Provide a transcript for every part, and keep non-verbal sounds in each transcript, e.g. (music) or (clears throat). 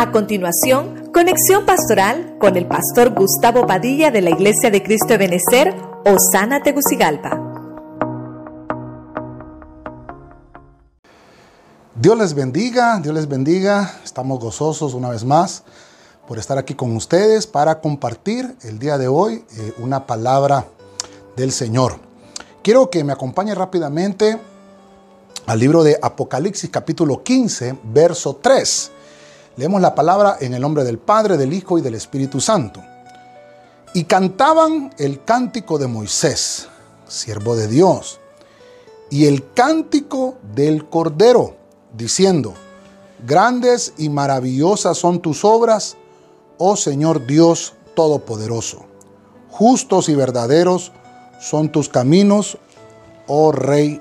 A continuación, conexión pastoral con el pastor Gustavo Padilla de la Iglesia de Cristo de Osana Tegucigalpa. Dios les bendiga, Dios les bendiga. Estamos gozosos una vez más por estar aquí con ustedes para compartir el día de hoy eh, una palabra del Señor. Quiero que me acompañe rápidamente al libro de Apocalipsis capítulo 15, verso 3. Leemos la palabra en el nombre del Padre, del Hijo y del Espíritu Santo. Y cantaban el cántico de Moisés, siervo de Dios, y el cántico del Cordero, diciendo, Grandes y maravillosas son tus obras, oh Señor Dios Todopoderoso. Justos y verdaderos son tus caminos, oh Rey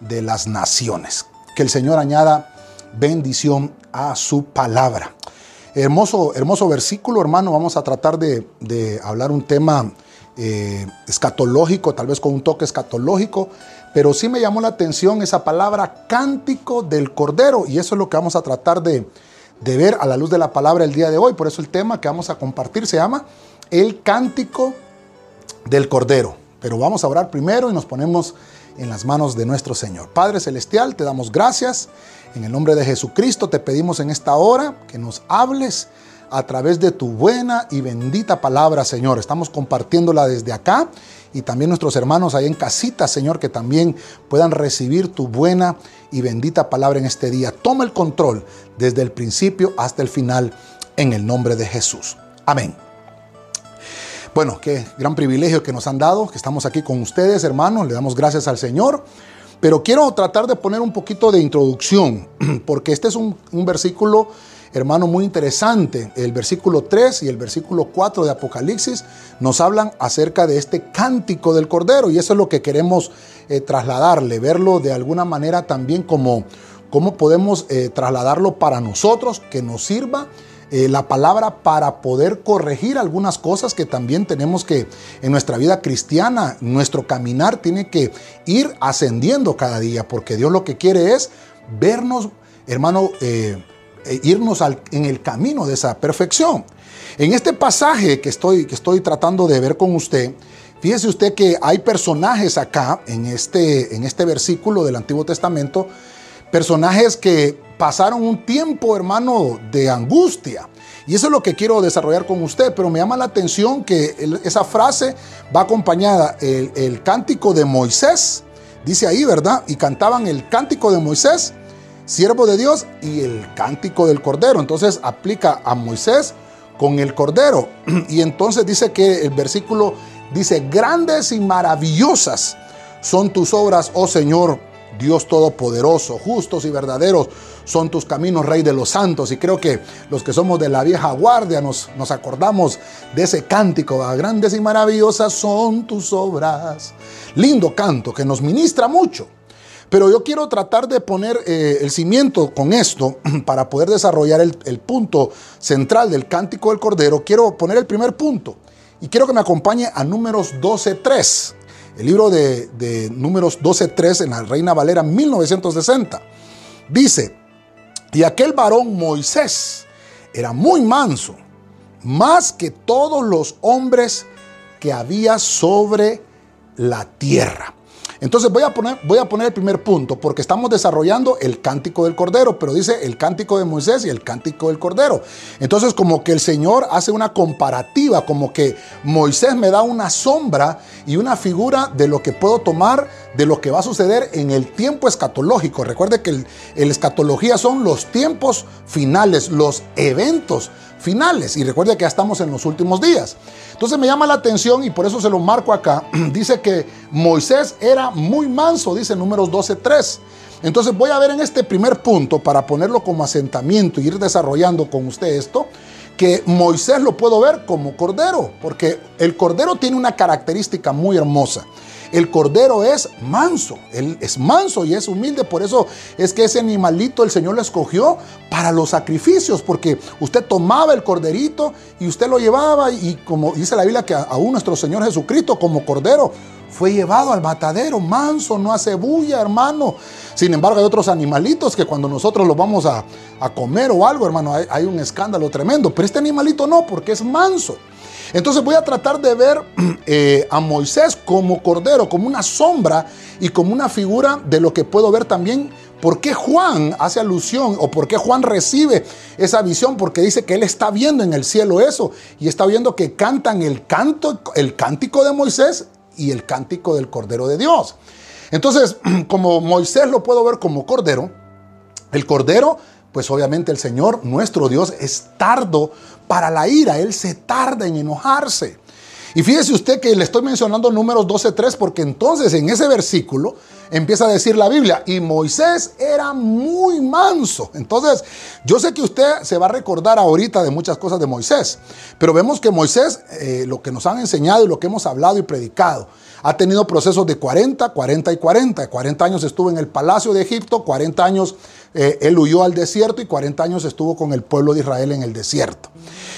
de las naciones. Que el Señor añada bendición a su palabra. Hermoso, hermoso versículo, hermano. Vamos a tratar de, hablar un tema eh, escatológico, tal vez con un toque escatológico, pero sí me llamó la atención esa palabra cántico del Cordero, y eso es lo que vamos a tratar de, de ver a la luz de la palabra el día de hoy. Por eso el tema que vamos a compartir se llama el cántico del Cordero. Pero vamos a orar primero y nos ponemos en las manos de nuestro Señor. Padre Celestial, te damos gracias. En el nombre de Jesucristo te pedimos en esta hora que nos hables a través de tu buena y bendita palabra, Señor. Estamos compartiéndola desde acá y también nuestros hermanos ahí en casita, Señor, que también puedan recibir tu buena y bendita palabra en este día. Toma el control desde el principio hasta el final en el nombre de Jesús. Amén. Bueno, qué gran privilegio que nos han dado, que estamos aquí con ustedes, hermanos. Le damos gracias al Señor. Pero quiero tratar de poner un poquito de introducción, (clears throat) porque este es un, versículo, hermano, muy interesante. El versículo 3 y el versículo 4 de Apocalipsis nos hablan acerca de este cántico del Cordero, y eso es lo que queremos eh, trasladarle, verlo de alguna manera también como cómo podemos eh, trasladarlo para nosotros, que nos sirva eh, la palabra para poder corregir algunas cosas que también tenemos que en nuestra vida cristiana, nuestro caminar tiene que ir ascendiendo cada día, porque Dios lo que quiere es vernos, hermano, eh, eh, irnos en el camino de esa perfección. En este pasaje que estoy, que estoy tratando de ver con usted, fíjese usted que hay personajes acá en este, en este versículo del Antiguo Testamento, personajes que pasaron un tiempo, hermano, de angustia. Y eso es lo que quiero desarrollar con usted, pero me llama la atención que esa frase va acompañada el, cántico de Moisés, dice ahí, ¿verdad? Y cantaban el cántico de Moisés, siervo de Dios, y el cántico del Cordero. Entonces aplica a Moisés con el Cordero. (clears throat) Y entonces dice que el versículo dice, grandes y maravillosas son tus obras, oh Señor Dios Todopoderoso, justos y verdaderos son tus caminos, Rey de los santos. Y creo que los que somos de la vieja guardia nos, nos acordamos de ese cántico, grandes y maravillosas son tus obras. Lindo canto que nos ministra mucho. Pero yo quiero tratar de poner eh, el cimiento con esto (clears throat) para poder desarrollar el, el punto central del cántico del Cordero. Quiero poner el primer punto y quiero que me acompañe a números 12.3. El libro de, de números 12.3 en la Reina Valera 1960. Dice, y aquel varón Moisés era muy manso, más que todos los hombres que había sobre la tierra. Entonces voy a, poner, voy a poner el primer punto, porque estamos desarrollando el cántico del Cordero, pero dice el cántico de Moisés y el cántico del Cordero. Entonces como que el Señor hace una comparativa, como que Moisés me da una sombra y una figura de lo que puedo tomar, de lo que va a suceder en el tiempo escatológico. Recuerde que el, el escatología son los tiempos finales, los eventos finales. Y recuerde que ya estamos en los últimos días. Entonces me llama la atención y por eso se lo marco acá. (clears throat) Dice que Moisés era muy manso, dice números 12.3. Entonces voy a ver en este primer punto, para ponerlo como asentamiento y ir desarrollando con usted esto, que Moisés lo puedo ver como cordero, porque el cordero tiene una característica muy hermosa. El cordero es manso, él es manso y es humilde, por eso es que ese animalito el Señor lo escogió para los sacrificios, porque usted tomaba el corderito y usted lo llevaba y como dice la Biblia que aún nuestro Señor Jesucristo como cordero fue llevado al matadero, manso, no hace bulla, hermano. Sin embargo, hay otros animalitos que cuando nosotros los vamos a, comer o algo, hermano, hay, un escándalo tremendo. Pero este animalito no, porque es manso. Entonces voy a tratar de ver (clears throat) eh, a Moisés como cordero, como una sombra y como una figura de lo que puedo ver también. ¿Por qué Juan hace alusión o por qué Juan recibe esa visión? Porque dice que él está viendo en el cielo eso y está viendo que cantan el canto, el cántico de Moisés y el cántico del Cordero de Dios. Entonces, (clears throat) como Moisés lo puedo ver como Cordero, el Cordero, pues obviamente el Señor, nuestro Dios, es tardo para la ira, Él se tarda en enojarse. Y fíjese usted que le estoy mencionando números 12.3 porque entonces en ese versículo empieza a decir la Biblia, y Moisés era muy manso. Entonces, yo sé que usted se va a recordar ahorita de muchas cosas de Moisés, pero vemos que Moisés, eh, lo que nos han enseñado y lo que hemos hablado y predicado, ha tenido procesos de 40, 40 y 40. 40 años estuvo en el palacio de Egipto, 40 años eh, él huyó al desierto y 40 años estuvo con el pueblo de Israel en el desierto.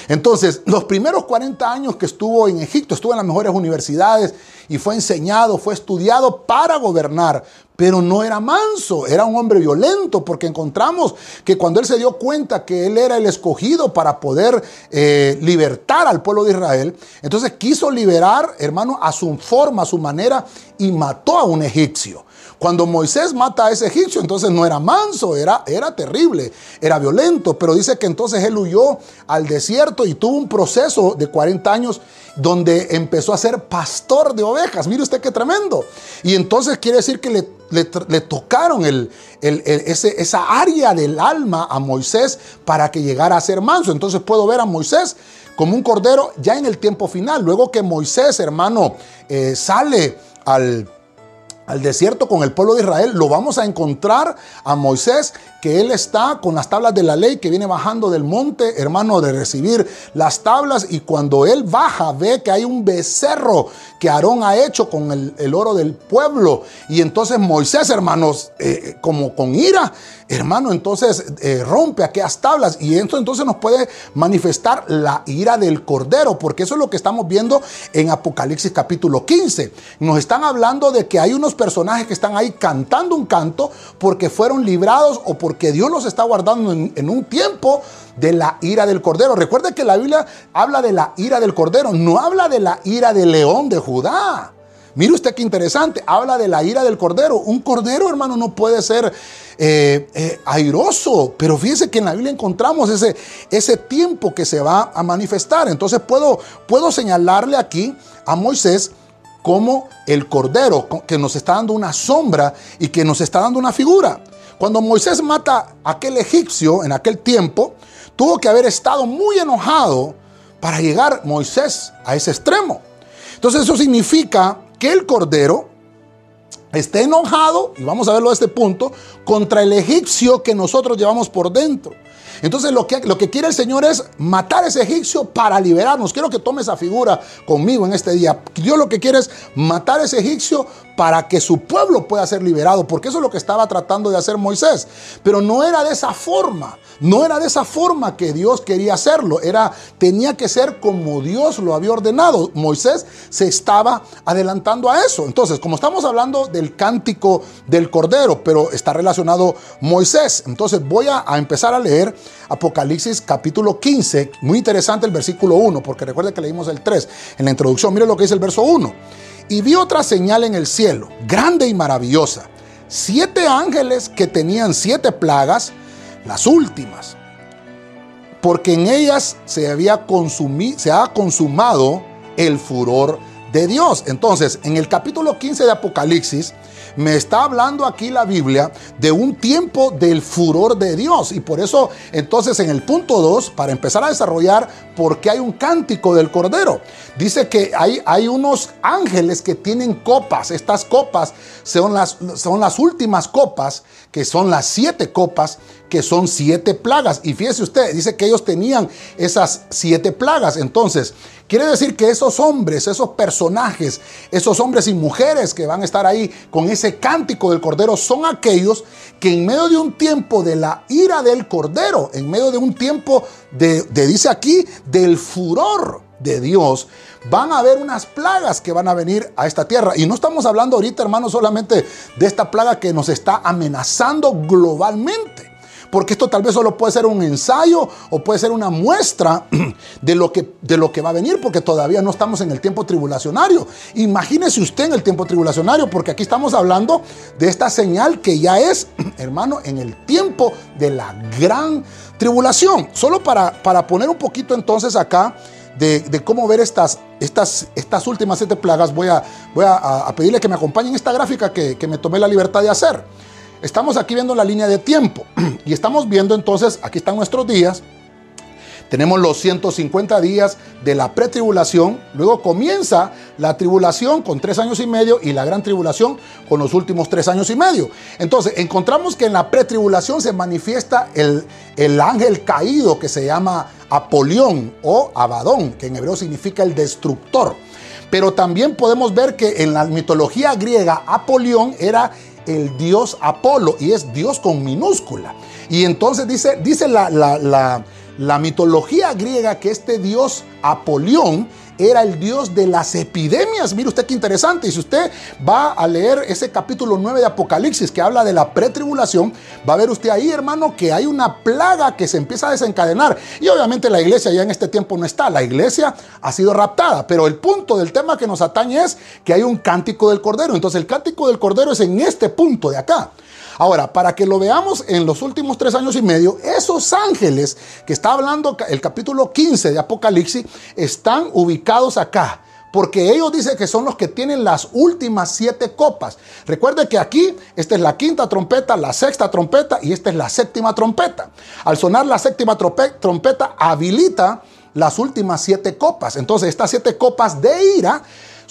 Entonces, los primeros 40 años que estuvo en Egipto, estuvo en las mejores universidades y fue enseñado, fue estudiado para gobernar, pero no era manso, era un hombre violento, porque encontramos que cuando él se dio cuenta que él era el escogido para poder eh, libertar al pueblo de Israel, entonces quiso liberar, hermano, a su forma, a su manera, y mató a un egipcio. Cuando Moisés mata a ese egipcio, entonces no era manso, era, era terrible, era violento, pero dice que entonces él huyó al desierto y tuvo un proceso de 40 años donde empezó a ser pastor de ovejas. Mire usted qué tremendo. Y entonces quiere decir que le, tocaron el, ese, esa área del alma a Moisés para que llegara a ser manso. Entonces puedo ver a Moisés como un cordero ya en el tiempo final. Luego que Moisés, hermano, eh, sale al al desierto con el pueblo de Israel, lo vamos a encontrar a Moisés, que él está con las tablas de la ley, que viene bajando del monte, hermano, de recibir las tablas, y cuando él baja, ve que hay un becerro que Aarón ha hecho con el, oro del pueblo, y entonces Moisés, hermanos, eh, como con ira, hermano, entonces eh, rompe aquellas tablas, y esto entonces nos puede manifestar la ira del cordero, porque eso es lo que estamos viendo en Apocalipsis capítulo 15. Nos están hablando de que hay unos personajes que están ahí cantando un canto porque fueron librados o porque Dios los está guardando en, un tiempo de la ira del cordero. Recuerde que la Biblia habla de la ira del cordero, no habla de la ira del león de Judá. Mire usted qué interesante, habla de la ira del cordero. Un cordero, hermano, no puede ser eh, eh, airoso, pero fíjese que en la Biblia encontramos ese, ese tiempo que se va a manifestar. Entonces puedo, puedo señalarle aquí a Moisés como el cordero que nos está dando una sombra y que nos está dando una figura. Cuando Moisés mata a aquel egipcio en aquel tiempo, tuvo que haber estado muy enojado para llegar Moisés a ese extremo. Entonces eso significa que el cordero esté enojado, y vamos a verlo a este punto, contra el egipcio que nosotros llevamos por dentro. Entonces lo que, lo que quiere el Señor es matar a ese egipcio para liberarnos. Quiero que tome esa figura conmigo en este día. Dios lo que quiere es matar a ese egipcio para que su pueblo pueda ser liberado, porque eso es lo que estaba tratando de hacer Moisés. Pero no era de esa forma, no era de esa forma que Dios quería hacerlo, era tenía que ser como Dios lo había ordenado. Moisés se estaba adelantando a eso. Entonces, como estamos hablando del cántico del cordero, pero está relacionado Moisés, entonces voy a, empezar a leer Apocalipsis capítulo 15, muy interesante el versículo 1, porque recuerde que leímos el 3 en la introducción. Mire lo que dice el verso 1. Y vi otra señal en el cielo, grande y maravillosa. Siete ángeles que tenían siete plagas, las últimas, porque en ellas se, había consumido, se ha consumado el furor de Dios. Entonces, en el capítulo 15 de Apocalipsis, me está hablando aquí la Biblia de un tiempo del furor de Dios. Y por eso, entonces, en el punto 2, para empezar a desarrollar por qué hay un cántico del Cordero, dice que hay, hay unos ángeles que tienen copas. Estas copas son las, son las últimas copas, que son las siete copas que son siete plagas. Y fíjese usted, dice que ellos tenían esas siete plagas. Entonces, quiere decir que esos hombres, esos personajes, esos hombres y mujeres que van a estar ahí con ese cántico del Cordero son aquellos que en medio de un tiempo de la ira del Cordero, en medio de un tiempo de, dice aquí, del furor de Dios, van a haber unas plagas que van a venir a esta tierra. Y no estamos hablando ahorita, hermanos, solamente de esta plaga que nos está amenazando globalmente porque esto tal vez solo puede ser un ensayo o puede ser una muestra (clears throat) de lo que, de lo que va a venir, porque todavía no estamos en el tiempo tribulacionario. Imagínese usted en el tiempo tribulacionario, porque aquí estamos hablando de esta señal que ya es, (clears throat) hermano, en el tiempo de la gran tribulación. Solo para, para poner un poquito entonces acá. De, cómo ver estas, estas, estas últimas siete plagas, voy, a, voy a, pedirle que me acompañen esta gráfica que, que me tomé la libertad de hacer. Estamos aquí viendo la línea de tiempo (clears throat) y estamos viendo entonces, aquí están nuestros días. Tenemos los 150 días de la pretribulación, luego comienza la tribulación con tres años y medio y la gran tribulación con los últimos tres años y medio. Entonces, encontramos que en la pretribulación se manifiesta el, el ángel caído que se llama Apolión o Abadón, que en hebreo significa el destructor. Pero también podemos ver que en la mitología griega Apolión era el dios Apolo y es Dios con minúscula. Y entonces dice, dice la, la, mitología griega que este dios Apolión era el Dios de las epidemias. Mire usted qué interesante. Y si usted va a leer ese capítulo 9 de Apocalipsis que habla de la pretribulación, va a ver usted ahí, hermano, que hay una plaga que se empieza a desencadenar. Y obviamente la iglesia ya en este tiempo no está. La iglesia ha sido raptada. Pero el punto del tema que nos atañe es que hay un cántico del Cordero. Entonces el cántico del Cordero es en este punto de acá. Ahora, para que lo veamos en los últimos tres años y medio, esos ángeles que está hablando el capítulo 15 de Apocalipsis están ubicados acá. Porque ellos dicen que son los que tienen las últimas siete copas. Recuerde que aquí, esta es la quinta trompeta, la sexta trompeta y esta es la séptima trompeta. Al sonar la séptima trompeta, habilita las últimas siete copas. Entonces, estas siete copas de ira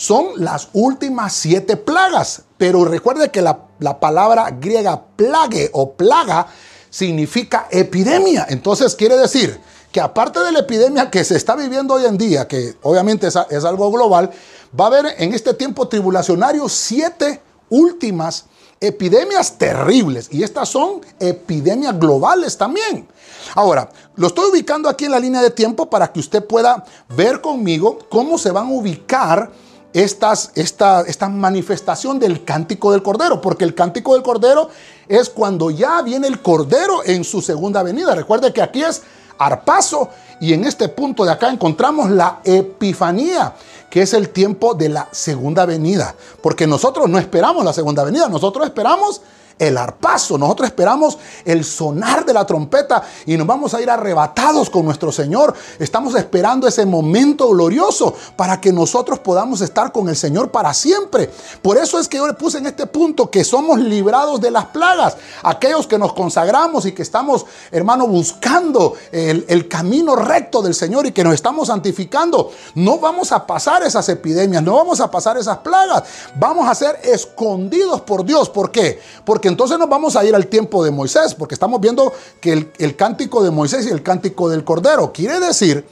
son las últimas siete plagas. Pero recuerde que la, palabra griega plague o plaga significa epidemia. Entonces quiere decir que aparte de la epidemia que se está viviendo hoy en día, que obviamente es, es algo global, va a haber en este tiempo tribulacionario siete últimas epidemias terribles. Y estas son epidemias globales también. Ahora, lo estoy ubicando aquí en la línea de tiempo para que usted pueda ver conmigo cómo se van a ubicar estas, esta, esta manifestación del cántico del Cordero, porque el cántico del Cordero es cuando ya viene el Cordero en su segunda venida. Recuerde que aquí es arpazo y en este punto de acá encontramos la epifanía, que es el tiempo de la segunda venida, porque nosotros no esperamos la segunda venida, nosotros esperamos el arpazo. Nosotros esperamos el sonar de la trompeta y nos vamos a ir arrebatados con nuestro Señor. Estamos esperando ese momento glorioso para que nosotros podamos estar con el Señor para siempre. Por eso es que yo le puse en este punto que somos librados de las plagas. Aquellos que nos consagramos y que estamos, hermano, buscando el, el camino recto del Señor y que nos estamos santificando, no vamos a pasar esas epidemias, no vamos a pasar esas plagas. Vamos a ser escondidos por Dios. ¿Por qué? Porque entonces nos vamos a ir al tiempo de Moisés, porque estamos viendo que el, el cántico de Moisés y el cántico del Cordero quiere decir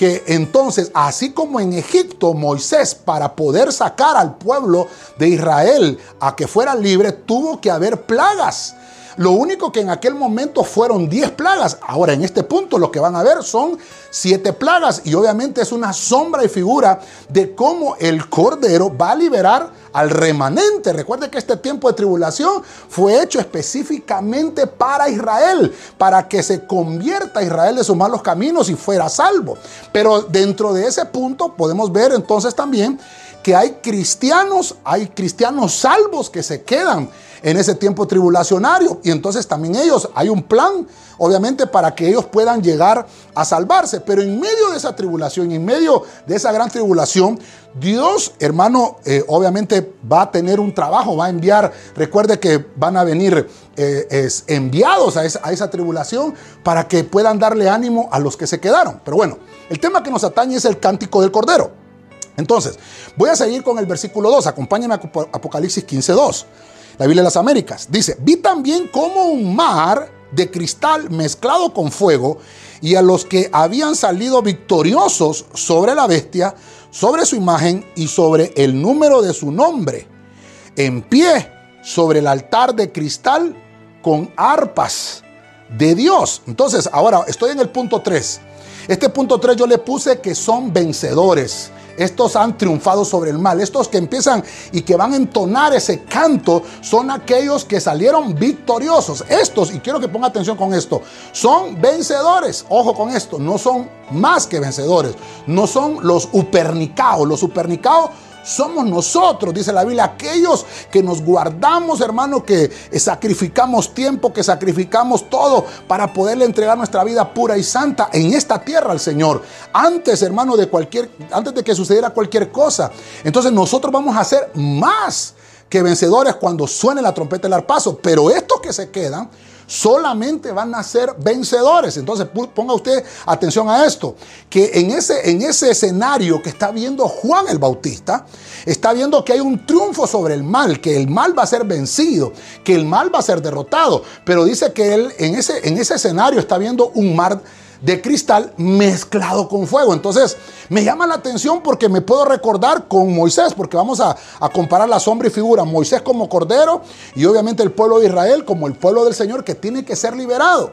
que entonces, así como en Egipto, Moisés, para poder sacar al pueblo de Israel a que fuera libre, tuvo que haber plagas. Lo único que en aquel momento fueron 10 plagas. Ahora en este punto lo que van a ver son 7 plagas. Y obviamente es una sombra y figura de cómo el Cordero va a liberar al remanente. Recuerde que este tiempo de tribulación fue hecho específicamente para Israel, para que se convierta Israel de sus malos caminos y fuera salvo. Pero dentro de ese punto podemos ver entonces también que hay cristianos, hay cristianos salvos que se quedan en ese tiempo tribulacionario. Y entonces también ellos, hay un plan, obviamente, para que ellos puedan llegar a salvarse. Pero en medio de esa tribulación, en medio de esa gran tribulación, Dios, hermano, eh, obviamente va a tener un trabajo, va a enviar, recuerde que van a venir eh, enviados a esa, tribulación para que puedan darle ánimo a los que se quedaron. Pero bueno, el tema que nos atañe es el cántico del Cordero. Entonces, voy a seguir con el versículo 2. Acompáñame a Apocalipsis 15, 2 la Biblia de las Américas. Dice, vi también como un mar de cristal mezclado con fuego y a los que habían salido victoriosos sobre la bestia, sobre su imagen y sobre el número de su nombre, en pie sobre el altar de cristal con arpas, de Dios. Entonces, ahora estoy en el punto 3. Este punto 3 yo le puse que son vencedores. Estos han triunfado sobre el mal. Estos que empiezan y que van a entonar ese canto son aquellos que salieron victoriosos. Estos, y quiero que ponga atención con esto, son vencedores. Ojo con esto, no son más que vencedores. No son los upernicaos. Los upernicaos somos nosotros, dice la Biblia, aquellos que nos guardamos, hermano, que sacrificamos tiempo, que sacrificamos todo para poderle entregar nuestra vida pura y santa en esta tierra al Señor. Antes, hermano, de cualquier, antes de que sucediera cualquier cosa. Entonces nosotros vamos a ser más que vencedores cuando suene la trompeta del arpazo. Pero estos que se quedan solamente van a ser vencedores. Entonces ponga usted atención a esto, que en ese, en ese escenario que está viendo Juan el Bautista, está viendo que hay un triunfo sobre el mal, que el mal va a ser vencido, que el mal va a ser derrotado. Pero dice que él en ese, en ese escenario está viendo un mar de cristal mezclado con fuego. Entonces, me llama la atención porque me puedo recordar con Moisés, porque vamos a, comparar la sombra y figura. Moisés como cordero y obviamente el pueblo de Israel como el pueblo del Señor que tiene que ser liberado.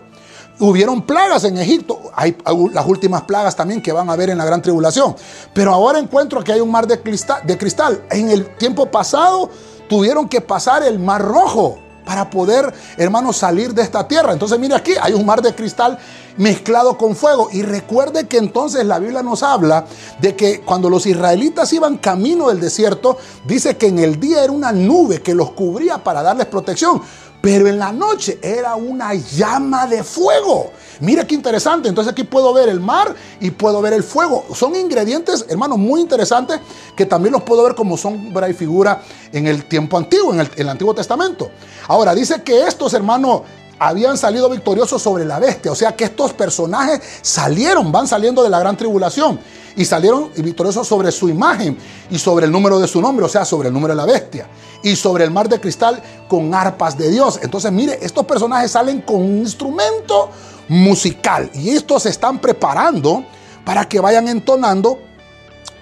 Hubieron plagas en Egipto, hay las últimas plagas también que van a haber en la gran tribulación. Pero ahora encuentro que hay un mar de cristal. De cristal. En el tiempo pasado tuvieron que pasar el mar rojo para poder, hermanos, salir de esta tierra. Entonces, mire aquí, hay un mar de cristal mezclado con fuego. Y recuerde que entonces la Biblia nos habla de que cuando los israelitas iban camino del desierto, dice que en el día era una nube que los cubría para darles protección. Pero en la noche era una llama de fuego. Mira qué interesante. Entonces aquí puedo ver el mar y puedo ver el fuego. Son ingredientes, hermanos, muy interesantes que también los puedo ver como sombra y figura en el tiempo antiguo, en el, en el Antiguo Testamento. Ahora, dice que estos, hermanos, habían salido victoriosos sobre la bestia. O sea que estos personajes salieron, van saliendo de la gran tribulación y salieron victoriosos sobre su imagen y sobre el número de su nombre, o sea, sobre el número de la bestia y sobre el mar de cristal con arpas de Dios. Entonces, mire, estos personajes salen con un instrumento musical y estos se están preparando para que vayan entonando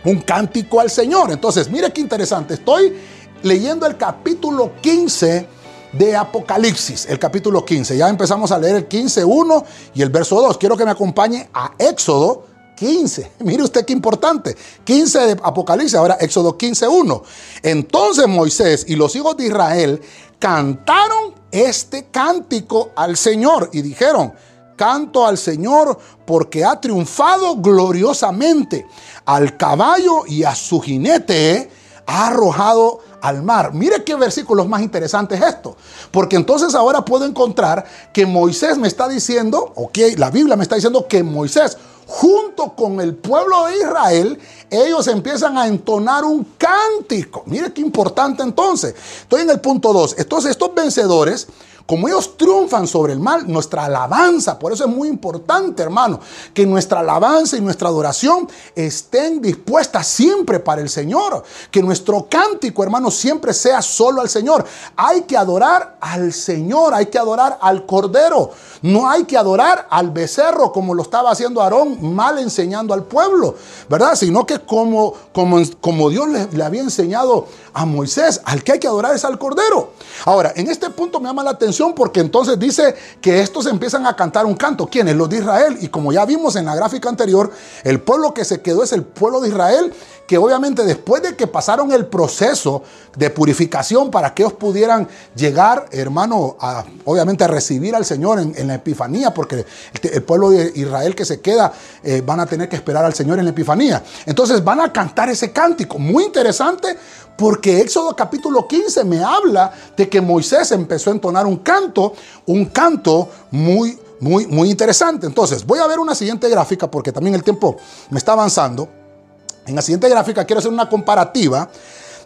un cántico al Señor. Entonces, mire qué interesante. Estoy leyendo el capítulo 15 de Apocalipsis, el capítulo 15. Ya empezamos a leer el 15.1 y el verso 2. Quiero que me acompañe a Éxodo 15. (laughs) Mire usted qué importante. 15 de Apocalipsis, ahora Éxodo 15.1. Entonces Moisés y los hijos de Israel cantaron este cántico al Señor y dijeron, canto al Señor porque ha triunfado gloriosamente. Al caballo y a su jinete ha arrojado al mar. Mire qué versículos más interesantes esto. Porque entonces ahora puedo encontrar que Moisés me está diciendo, ok, la Biblia me está diciendo que Moisés, junto con el pueblo de Israel, ellos empiezan a entonar un cántico. Mire qué importante entonces. Estoy en el punto 2. Entonces estos vencedores como ellos triunfan sobre el mal, nuestra alabanza, por eso es muy importante, hermano, que nuestra alabanza y nuestra adoración estén dispuestas siempre para el Señor. Que nuestro cántico, hermano, siempre sea solo al Señor. Hay que adorar al Señor, hay que adorar al Cordero. No hay que adorar al becerro como lo estaba haciendo Aarón, mal enseñando al pueblo, ¿verdad? Sino que como, como, como Dios le, le había enseñado a Moisés, al que hay que adorar es al Cordero. Ahora, en este punto me llama la atención porque entonces dice que estos empiezan a cantar un canto. ¿Quiénes? Los de Israel. Y como ya vimos en la gráfica anterior, el pueblo que se quedó es el pueblo de Israel, que obviamente después de que pasaron el proceso de purificación para que ellos pudieran llegar, hermano, a, obviamente a recibir al Señor en, la Epifanía, porque el, pueblo de Israel que se queda eh, van a tener que esperar al Señor en la Epifanía. Entonces van a cantar ese cántico. Muy interesante porque Éxodo capítulo 15 me habla de que Moisés empezó a entonar un canto, un canto muy, muy, muy interesante. Entonces, voy a ver una siguiente gráfica porque también el tiempo me está avanzando. En la siguiente gráfica quiero hacer una comparativa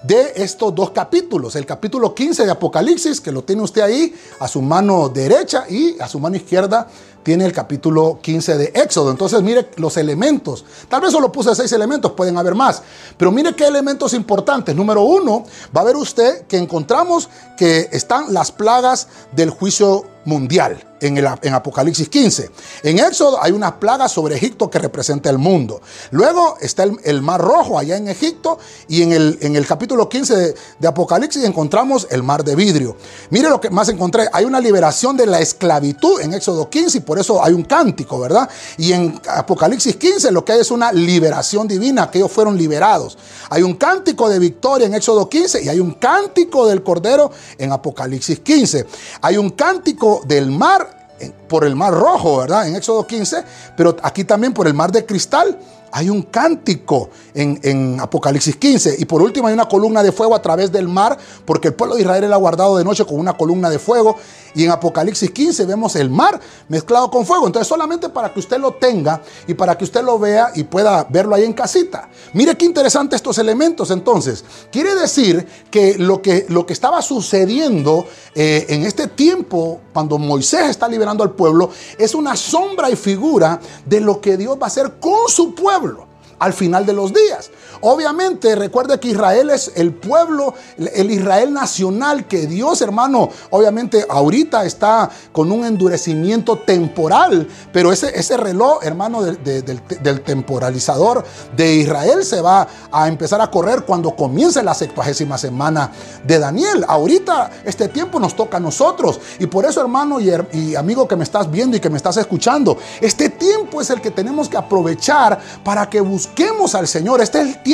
de estos dos capítulos. El capítulo 15 de Apocalipsis, que lo tiene usted ahí a su mano derecha y a su mano izquierda tiene el capítulo 15 de Éxodo. Entonces mire los elementos. Tal vez solo puse seis elementos, pueden haber más. Pero mire qué elementos importantes. Número uno, va a ver usted que encontramos que están las plagas del juicio mundial. En, el, en Apocalipsis 15. En Éxodo hay una plaga sobre Egipto que representa el mundo. Luego está el, Mar Rojo allá en Egipto y en el, en el capítulo 15 de, de, Apocalipsis encontramos el Mar de Vidrio. Mire lo que más encontré. Hay una liberación de la esclavitud en Éxodo 15 y por eso hay un cántico, ¿verdad? Y en Apocalipsis 15 lo que hay es una liberación divina, que ellos fueron liberados. Hay un cántico de victoria en Éxodo 15 y hay un cántico del Cordero en Apocalipsis 15. Hay un cántico del mar por el mar rojo, ¿verdad? En Éxodo 15, pero aquí también por el mar de cristal hay un cántico en, Apocalipsis 15. Y por último hay una columna de fuego a través del mar, porque el pueblo de Israel era guardado de noche con una columna de fuego. Y en Apocalipsis 15 vemos el mar mezclado con fuego. Entonces solamente para que usted lo tenga y para que usted lo vea y pueda verlo ahí en casita. Mire qué interesante estos elementos entonces. Quiere decir que lo que, lo que estaba sucediendo eh, en este tiempo, cuando Moisés está liberando al pueblo, es una sombra y figura de lo que Dios va a hacer con su pueblo al final de los días. Obviamente, recuerde que Israel es el pueblo, el Israel nacional que Dios, hermano, obviamente ahorita está con un endurecimiento temporal, pero ese, ese reloj, hermano, del, temporalizador de Israel se va a empezar a correr cuando comience la sextuagésima semana de Daniel. Ahorita este tiempo nos toca a nosotros y por eso, hermano y, y amigo que me estás viendo y que me estás escuchando, este tiempo es el que tenemos que aprovechar para que busquemos al Señor. Este es el.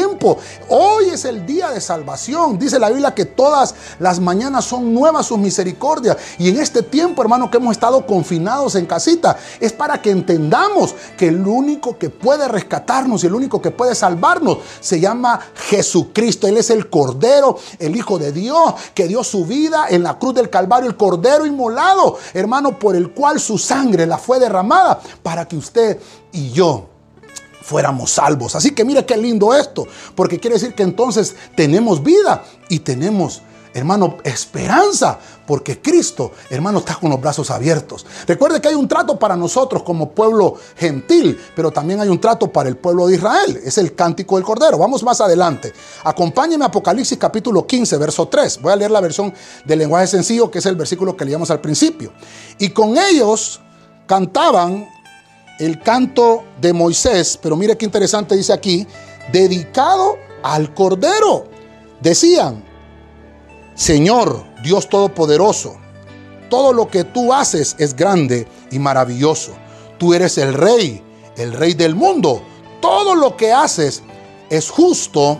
Hoy es el día de salvación. Dice la Biblia que todas las mañanas son nuevas sus misericordias. Y en este tiempo, hermano, que hemos estado confinados en casita, es para que entendamos que el único que puede rescatarnos y el único que puede salvarnos se llama Jesucristo. Él es el Cordero, el Hijo de Dios, que dio su vida en la cruz del Calvario, el Cordero inmolado, hermano, por el cual su sangre la fue derramada para que usted y yo fuéramos salvos. Así que mire qué lindo esto, porque quiere decir que entonces tenemos vida y tenemos, hermano, esperanza, porque Cristo, hermano, está con los brazos abiertos. Recuerde que hay un trato para nosotros como pueblo gentil, pero también hay un trato para el pueblo de Israel. Es el cántico del Cordero. Vamos más adelante. Acompáñeme a Apocalipsis capítulo 15, verso 3. Voy a leer la versión del lenguaje sencillo, que es el versículo que leíamos al principio. Y con ellos cantaban el canto de Moisés, pero mire qué interesante dice aquí, dedicado al Cordero. Decían, Señor Dios Todopoderoso, todo lo que tú haces es grande y maravilloso. Tú eres el rey, el rey del mundo. Todo lo que haces es justo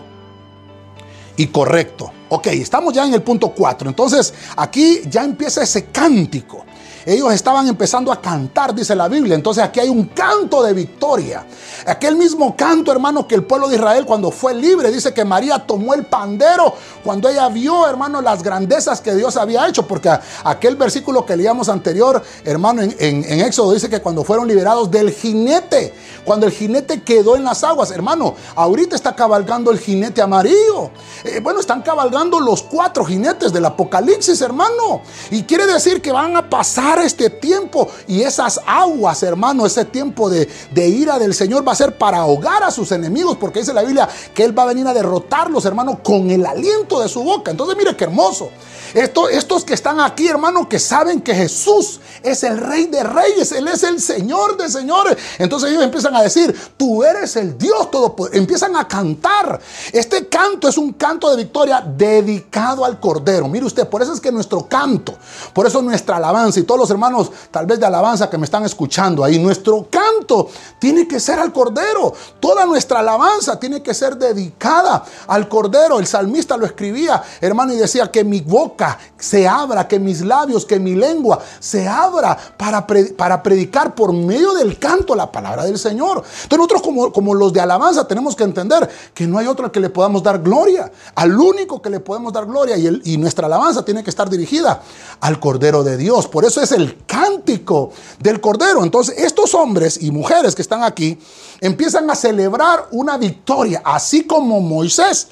y correcto. Ok, estamos ya en el punto 4. Entonces aquí ya empieza ese cántico. Ellos estaban empezando a cantar, dice la Biblia. Entonces aquí hay un canto de victoria. Aquel mismo canto, hermano, que el pueblo de Israel cuando fue libre, dice que María tomó el pandero cuando ella vio, hermano, las grandezas que Dios había hecho. Porque aquel versículo que leíamos anterior, hermano, en, Éxodo dice que cuando fueron liberados del jinete, cuando el jinete quedó en las aguas, hermano, ahorita está cabalgando el jinete amarillo. Eh, bueno, están cabalgando los cuatro jinetes del Apocalipsis, hermano. Y quiere decir que van a pasar este tiempo y esas aguas, hermano, ese tiempo de, ira del Señor va a ser para ahogar a sus enemigos, porque dice la Biblia que Él va a venir a derrotarlos, hermano, con el aliento de su boca. Entonces, mire qué hermoso. Esto, estos que están aquí, hermano, que saben que Jesús es el Rey de Reyes, Él es el Señor de Señores. Entonces ellos empiezan a decir, tú eres el Dios Todopoderoso. Empiezan a cantar. Este canto es un canto de victoria dedicado al Cordero. Mire usted, por eso es que nuestro canto, por eso nuestra alabanza y todos los hermanos tal vez de alabanza que me están escuchando ahí, nuestro canto tiene que ser al Cordero. Toda nuestra alabanza tiene que ser dedicada al Cordero. El salmista lo escribía, hermano, y decía que mi boca se abra, que mis labios, que mi lengua se abra para, para predicar por medio del canto la palabra del Señor. Entonces nosotros como, como los de alabanza tenemos que entender que no hay otro al que le podamos dar gloria, al único que le podemos dar gloria y, y nuestra alabanza tiene que estar dirigida al Cordero de Dios. Por eso es el cántico del Cordero. Entonces, estos hombres y mujeres que están aquí empiezan a celebrar una victoria, así como Moisés.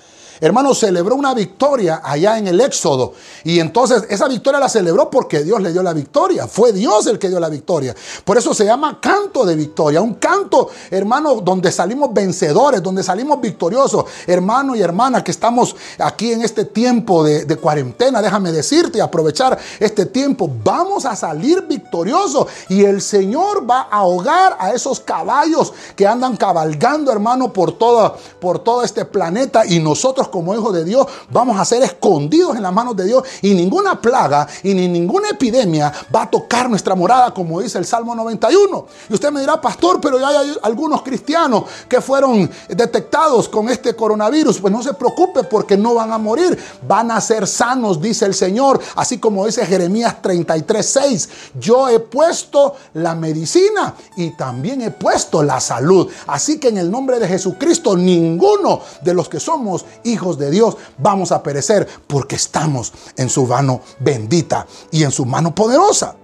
Hermano, celebró una victoria allá en el Éxodo. Y entonces esa victoria la celebró porque Dios le dio la victoria. Fue Dios el que dio la victoria. Por eso se llama canto de victoria. Un canto, hermano, donde salimos vencedores, donde salimos victoriosos. Hermano y hermana que estamos aquí en este tiempo de, de cuarentena, déjame decirte aprovechar este tiempo. Vamos a salir victoriosos y el Señor va a ahogar a esos caballos que andan cabalgando, hermano, por todo, por todo este planeta y nosotros como hijos de Dios vamos a ser escondidos en las manos de Dios y ninguna plaga y ni ninguna epidemia va a tocar nuestra morada, como dice el Salmo 91. Y usted me dirá, pastor, pero ya hay algunos cristianos que fueron detectados con este coronavirus. Pues no se preocupe porque no van a morir, van a ser sanos, dice el Señor, así como dice Jeremías 33, 6. Yo he puesto la medicina y también he puesto la salud. Así que en el nombre de Jesucristo, ninguno de los que somos hijos de Dios vamos a perecer porque estamos en su mano bendita y en su mano poderosa.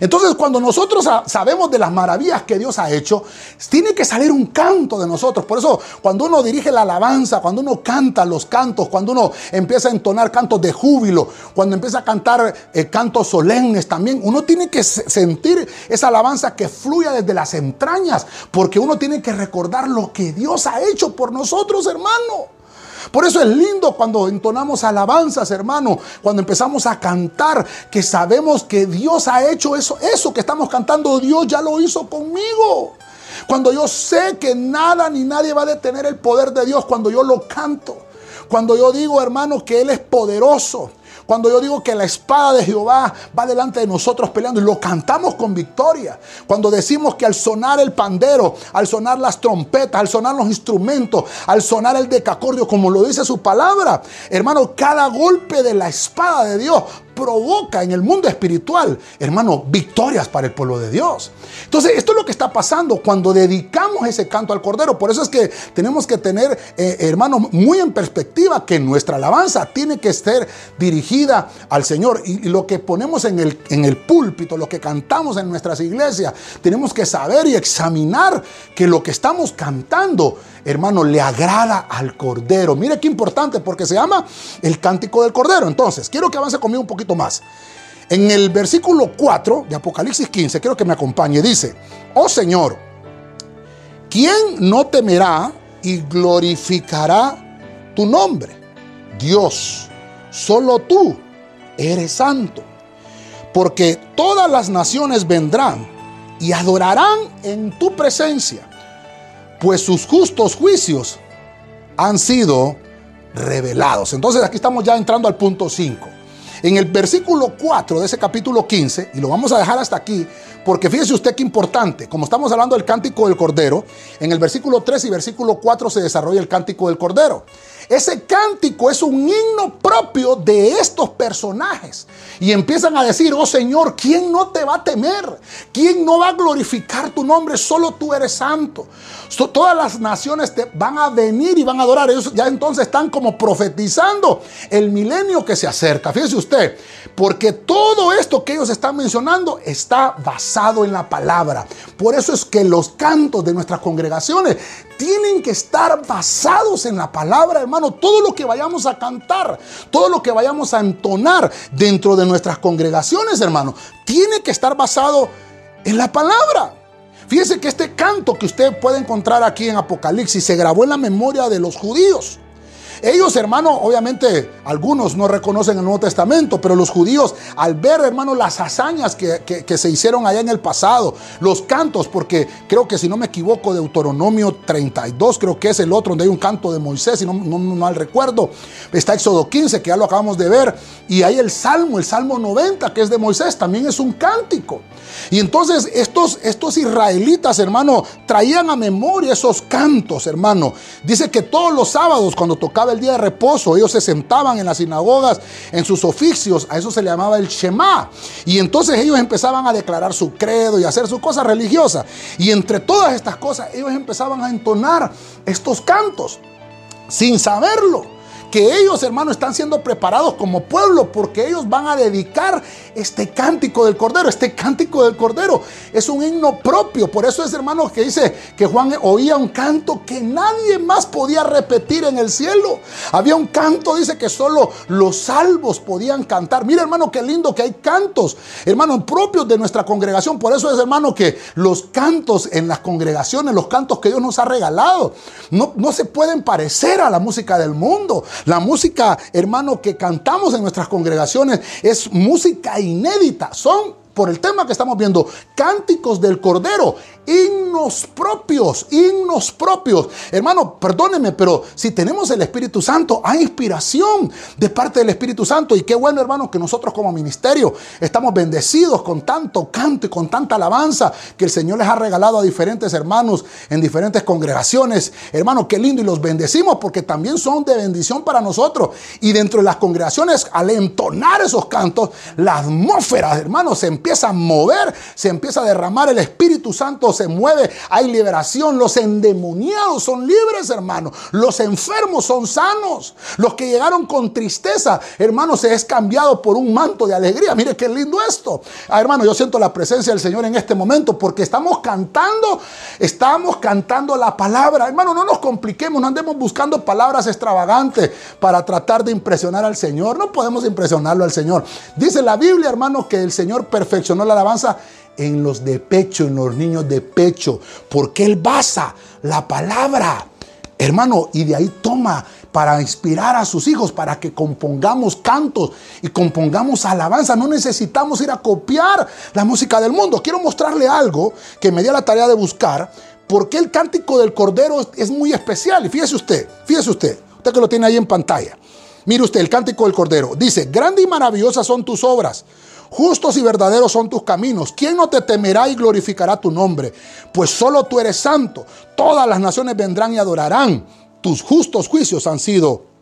Entonces, cuando nosotros sabemos de las maravillas que Dios ha hecho, tiene que salir un canto de nosotros. Por eso, cuando uno dirige la alabanza, cuando uno canta los cantos, cuando uno empieza a entonar cantos de júbilo, cuando empieza a cantar eh, cantos solemnes también, uno tiene que sentir esa alabanza que fluya desde las entrañas, porque uno tiene que recordar lo que Dios ha hecho por nosotros, hermano. Por eso es lindo cuando entonamos alabanzas, hermano, cuando empezamos a cantar, que sabemos que Dios ha hecho eso, eso que estamos cantando, Dios ya lo hizo conmigo. Cuando yo sé que nada ni nadie va a detener el poder de Dios, cuando yo lo canto. Cuando yo digo, hermano, que Él es poderoso. Cuando yo digo que la espada de Jehová va delante de nosotros peleando y lo cantamos con victoria. Cuando decimos que al sonar el pandero, al sonar las trompetas, al sonar los instrumentos, al sonar el decacordio, como lo dice su palabra, hermano, cada golpe de la espada de Dios provoca en el mundo espiritual, hermano, victorias para el pueblo de Dios. Entonces, esto es lo que está pasando cuando dedicamos ese canto al Cordero. Por eso es que tenemos que tener, eh, hermano, muy en perspectiva que nuestra alabanza tiene que ser dirigida al Señor. Y, lo que ponemos en el, en el púlpito, lo que cantamos en nuestras iglesias, tenemos que saber y examinar que lo que estamos cantando, hermano, le agrada al Cordero. Mire qué importante, porque se llama el cántico del Cordero. Entonces, quiero que avance conmigo un poquito más. En el versículo 4 de Apocalipsis 15, quiero que me acompañe, dice, oh Señor, ¿quién no temerá y glorificará tu nombre? Dios, solo tú eres santo, porque todas las naciones vendrán y adorarán en tu presencia, pues sus justos juicios han sido revelados. Entonces aquí estamos ya entrando al punto 5. En el versículo 4 de ese capítulo 15, y lo vamos a dejar hasta aquí, porque fíjese usted qué importante, como estamos hablando del cántico del Cordero, en el versículo 3 y versículo 4 se desarrolla el cántico del Cordero. Ese cántico es un himno propio de estos personajes. Y empiezan a decir, oh Señor, ¿quién no te va a temer? ¿Quién no va a glorificar tu nombre? Solo tú eres santo. todas las naciones te van a venir y van a adorar. Ellos ya entonces están como profetizando el milenio que se acerca. Fíjese usted, porque todo esto que ellos están mencionando está basado en la palabra. Por eso es que los cantos de nuestras congregaciones tienen que estar basados en la palabra, hermano. Todo lo que vayamos a cantar, todo lo que vayamos a entonar dentro de nuestras congregaciones, hermano, tiene que estar basado en la palabra. Fíjese que este canto que usted puede encontrar aquí en Apocalipsis se grabó en la memoria de los judíos. Ellos, hermano, obviamente algunos no reconocen el Nuevo Testamento, pero los judíos, al ver, hermano, las hazañas que, se hicieron allá en el pasado, los cantos, porque creo que si no me equivoco, Deuteronomio 32, creo que es el otro, donde hay un canto de Moisés, si no, no, no mal recuerdo, está Éxodo 15, que ya lo acabamos de ver, y hay el Salmo, el Salmo 90, que es de Moisés, también es un cántico. Y entonces estos, estos israelitas, hermano, traían a memoria esos cantos, hermano. Dice que todos los sábados, cuando tocaba el día de reposo, ellos se sentaban en las sinagogas, en sus oficios, a eso se le llamaba el Shema. Y entonces ellos empezaban a declarar su credo y a hacer sus cosas religiosas. Y entre todas estas cosas, ellos empezaban a entonar estos cantos, sin saberlo que ellos, hermano, están siendo preparados como pueblo porque ellos van a dedicar este cántico del Cordero. Este cántico del Cordero es un himno propio. Por eso es, hermano, que dice que Juan oía un canto que nadie más podía repetir en el cielo. Había un canto, dice que solo los salvos podían cantar. Mira, hermano, qué lindo que hay cantos, hermano, propios de nuestra congregación. Por eso es, hermano, que los cantos en las congregaciones, los cantos que Dios nos ha regalado, no, no se pueden parecer a la música del mundo. La música, hermano, que cantamos en nuestras congregaciones es música inédita. Son por el tema que estamos viendo, cánticos del Cordero, himnos propios, himnos propios. Hermano, perdóneme, pero si tenemos el Espíritu Santo, hay inspiración de parte del Espíritu Santo. Y qué bueno, hermano, que nosotros como ministerio estamos bendecidos con tanto canto y con tanta alabanza que el Señor les ha regalado a diferentes hermanos en diferentes congregaciones. Hermano, qué lindo y los bendecimos porque también son de bendición para nosotros. Y dentro de las congregaciones, al entonar esos cantos, la atmósfera, hermano, se empieza a mover, se empieza a derramar el Espíritu Santo, se mueve, hay liberación, los endemoniados son libres, hermano, los enfermos son sanos, los que llegaron con tristeza, hermano, se es cambiado por un manto de alegría. Mire qué lindo esto. Ah, hermano, yo siento la presencia del Señor en este momento porque estamos cantando, estamos cantando la palabra. Hermano, no nos compliquemos, no andemos buscando palabras extravagantes para tratar de impresionar al Señor. No podemos impresionarlo al Señor. Dice la Biblia, hermano, que el Señor perfeccionó la alabanza en los de pecho, en los niños de pecho, porque Él basa la palabra, hermano, y de ahí toma para inspirar a sus hijos, para que compongamos cantos y compongamos alabanza. No necesitamos ir a copiar la música del mundo. Quiero mostrarle algo que me dio la tarea de buscar, porque el cántico del Cordero es muy especial. Y fíjese usted, fíjese usted, usted que lo tiene ahí en pantalla. Mire usted, el cántico del Cordero. Dice, grande y maravillosas son tus obras Justos y verdaderos son tus caminos. ¿Quién no te temerá y glorificará tu nombre? Pues solo tú eres santo. Todas las naciones vendrán y adorarán. Tus justos juicios han sido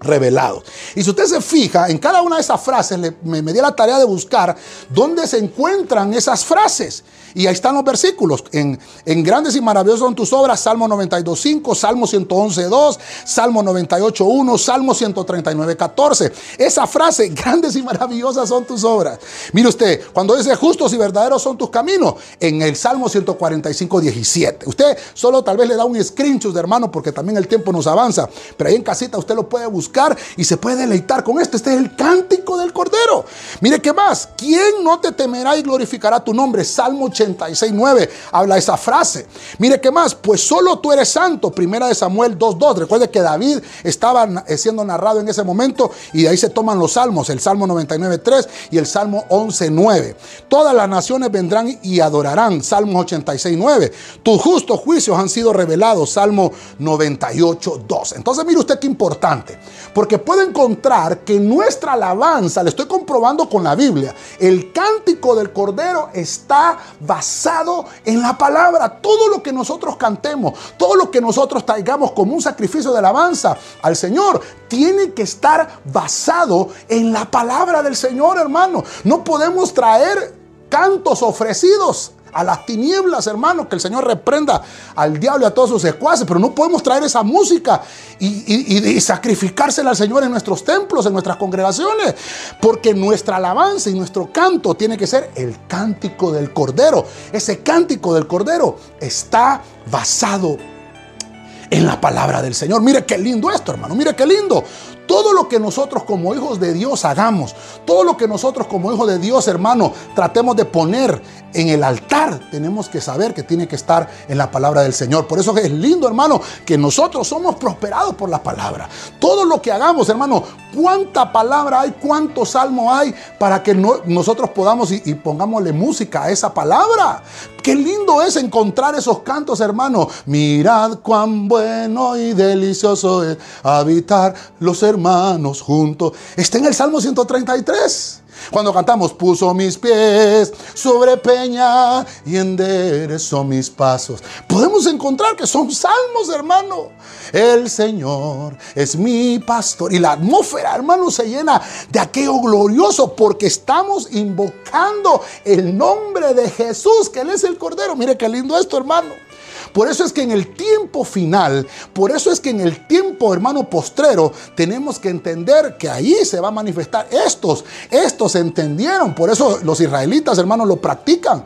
revelados. Y si usted se fija, en cada una de esas frases me, me di la tarea de buscar dónde se encuentran esas frases. Y ahí están los versículos. En, en grandes y maravillosas son tus obras, Salmo 92.5, Salmo 111.2, Salmo 98.1, Salmo 139.14. Esa frase, (laughs) grandes y maravillosas son tus obras. Mire usted, cuando dice justos y verdaderos son tus caminos, en el Salmo 145.17. Usted solo tal vez le da un screenshot de hermano porque también el tiempo nos avanza. Pero ahí en casita usted lo puede buscar y se puede deleitar con esto. Este es el cántico del Cordero. Mire qué más. ¿Quién no te temerá y glorificará tu nombre? Salmo 80 86.9 habla esa frase. Mire qué más, pues solo tú eres santo. Primera de Samuel 2.2. Recuerde que David estaba eh, siendo narrado en ese momento y de ahí se toman los salmos, el Salmo 99.3 y el Salmo 11.9. Todas las naciones vendrán y adorarán, Salmo 86.9. Tus justos juicios han sido revelados, Salmo 98.2. Entonces mire usted qué importante, porque puede encontrar que nuestra alabanza, le estoy comprobando con la Biblia, el cántico del Cordero está basado en la palabra. Todo lo que nosotros cantemos, todo lo que nosotros traigamos como un sacrificio de alabanza al Señor, tiene que estar basado en la palabra del Señor, hermano. No podemos traer cantos ofrecidos a las tinieblas, hermano, que el Señor reprenda al diablo y a todos sus secuaces, pero no podemos traer esa música y, sacrificársela al Señor en nuestros templos, en nuestras congregaciones, porque nuestra alabanza y nuestro canto tiene que ser el cántico del Cordero. Ese cántico del Cordero está basado en la palabra del Señor. Mire qué lindo esto, hermano. Mire qué lindo. Todo lo que nosotros como hijos de Dios hagamos, todo lo que nosotros como hijos de Dios, hermano, tratemos de poner en el altar, tenemos que saber que tiene que estar en la palabra del Señor. Por eso es lindo, hermano, que nosotros somos prosperados por la palabra. Todo lo que hagamos, hermano, cuánta palabra hay, cuánto salmo hay para que nosotros podamos y, y pongámosle música a esa palabra. Qué lindo es encontrar esos cantos, hermano. Mirad cuán bueno y delicioso es habitar los hermanos juntos. Está en el Salmo 133. Cuando cantamos, puso mis pies sobre peña y enderezó mis pasos. Podemos encontrar que son salmos, hermano. El Señor es mi pastor. Y la atmósfera, hermano, se llena de aquello glorioso porque estamos invocando el nombre de Jesús, que Él es el Cordero. Mire qué lindo esto, hermano. Por eso es que en el tiempo final, por eso es que en el tiempo, hermano, postrero, tenemos que entender que ahí se va a manifestar. Estos, estos entendieron, por eso los israelitas, hermanos, lo practican.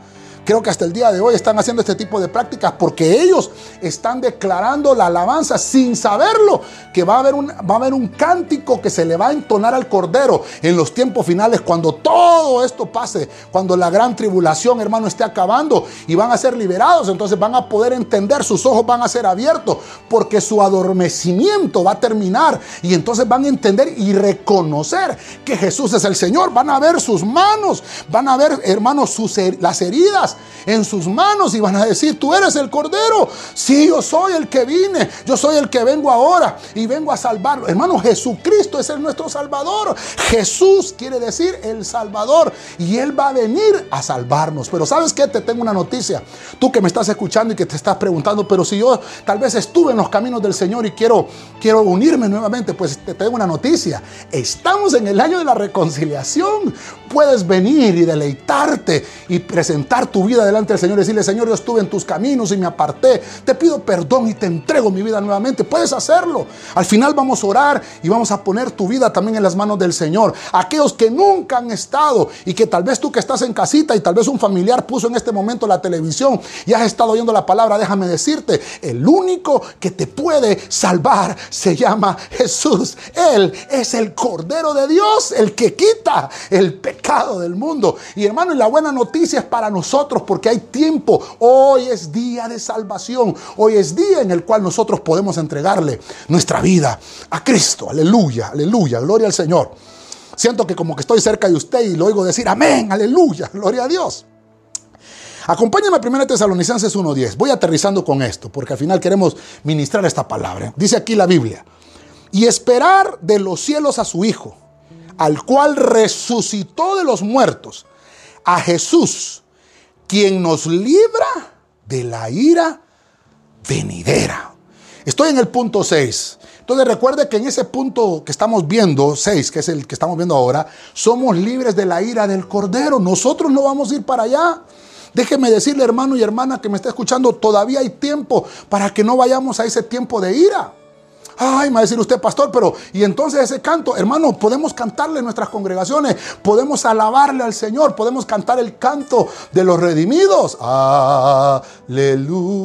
Creo que hasta el día de hoy están haciendo este tipo de prácticas porque ellos están declarando la alabanza sin saberlo, que va a haber un, va a haber un cántico que se le va a entonar al Cordero en los tiempos finales, cuando todo esto pase, cuando la gran tribulación, hermano, esté acabando y van a ser liberados, entonces van a poder entender, sus ojos van a ser abiertos, porque su adormecimiento va a terminar. Y entonces van a entender y reconocer que Jesús es el Señor, van a ver sus manos, van a ver, hermanos, sus, las heridas en sus manos y van a decir, tú eres el Cordero. Sí, yo soy el que vine, yo soy el que vengo ahora y vengo a salvarlo. Hermano, Jesucristo es el nuestro Salvador. Jesús quiere decir el Salvador y Él va a venir a salvarnos. Pero ¿sabes qué? Te tengo una noticia. Tú que me estás escuchando y que te estás preguntando, pero si yo tal vez estuve en los caminos del Señor y quiero, quiero unirme nuevamente, pues te tengo una noticia. Estamos en el año de la reconciliación. Puedes venir y deleitarte y presentar tu vida delante del Señor y decirle, Señor, yo estuve en tus caminos y me aparté. Te pido perdón y te entrego mi vida nuevamente. Puedes hacerlo. Al final vamos a orar y vamos a poner tu vida también en las manos del Señor. Aquellos que nunca han estado y que tal vez tú que estás en casita y tal vez un familiar puso en este momento la televisión y has estado oyendo la palabra, déjame decirte, el único que te puede salvar se llama Jesús. Él es el Cordero de Dios, el que quita el pecado del mundo. Y hermano, y la buena noticia es para nosotros porque hay tiempo. Hoy es día de salvación. Hoy es día en el cual nosotros podemos entregarle nuestra vida a Cristo. Aleluya, aleluya, gloria al Señor. Siento que como que estoy cerca de usted y lo oigo decir amén, aleluya, (laughs) gloria a Dios. Acompáñame a 1 Tesalonicenses 1.10. Voy aterrizando con esto, porque al final queremos ministrar esta palabra. Dice aquí la Biblia, y esperar de los cielos a su Hijo, al cual resucitó de los muertos, a Jesús, quien nos libra de la ira venidera. Estoy en el punto 6. Entonces recuerde que en ese punto que estamos viendo, 6, que es el que estamos viendo ahora, somos libres de la ira del Cordero. Nosotros no vamos a ir para allá. Déjeme decirle, hermano y hermana que me está escuchando, todavía hay tiempo para que no vayamos a ese tiempo de ira. Ay, me va a decir usted, pastor, pero y entonces ese canto, hermano, podemos cantarle en nuestras congregaciones, podemos alabarle al Señor, podemos cantar el canto de los redimidos. Aleluya.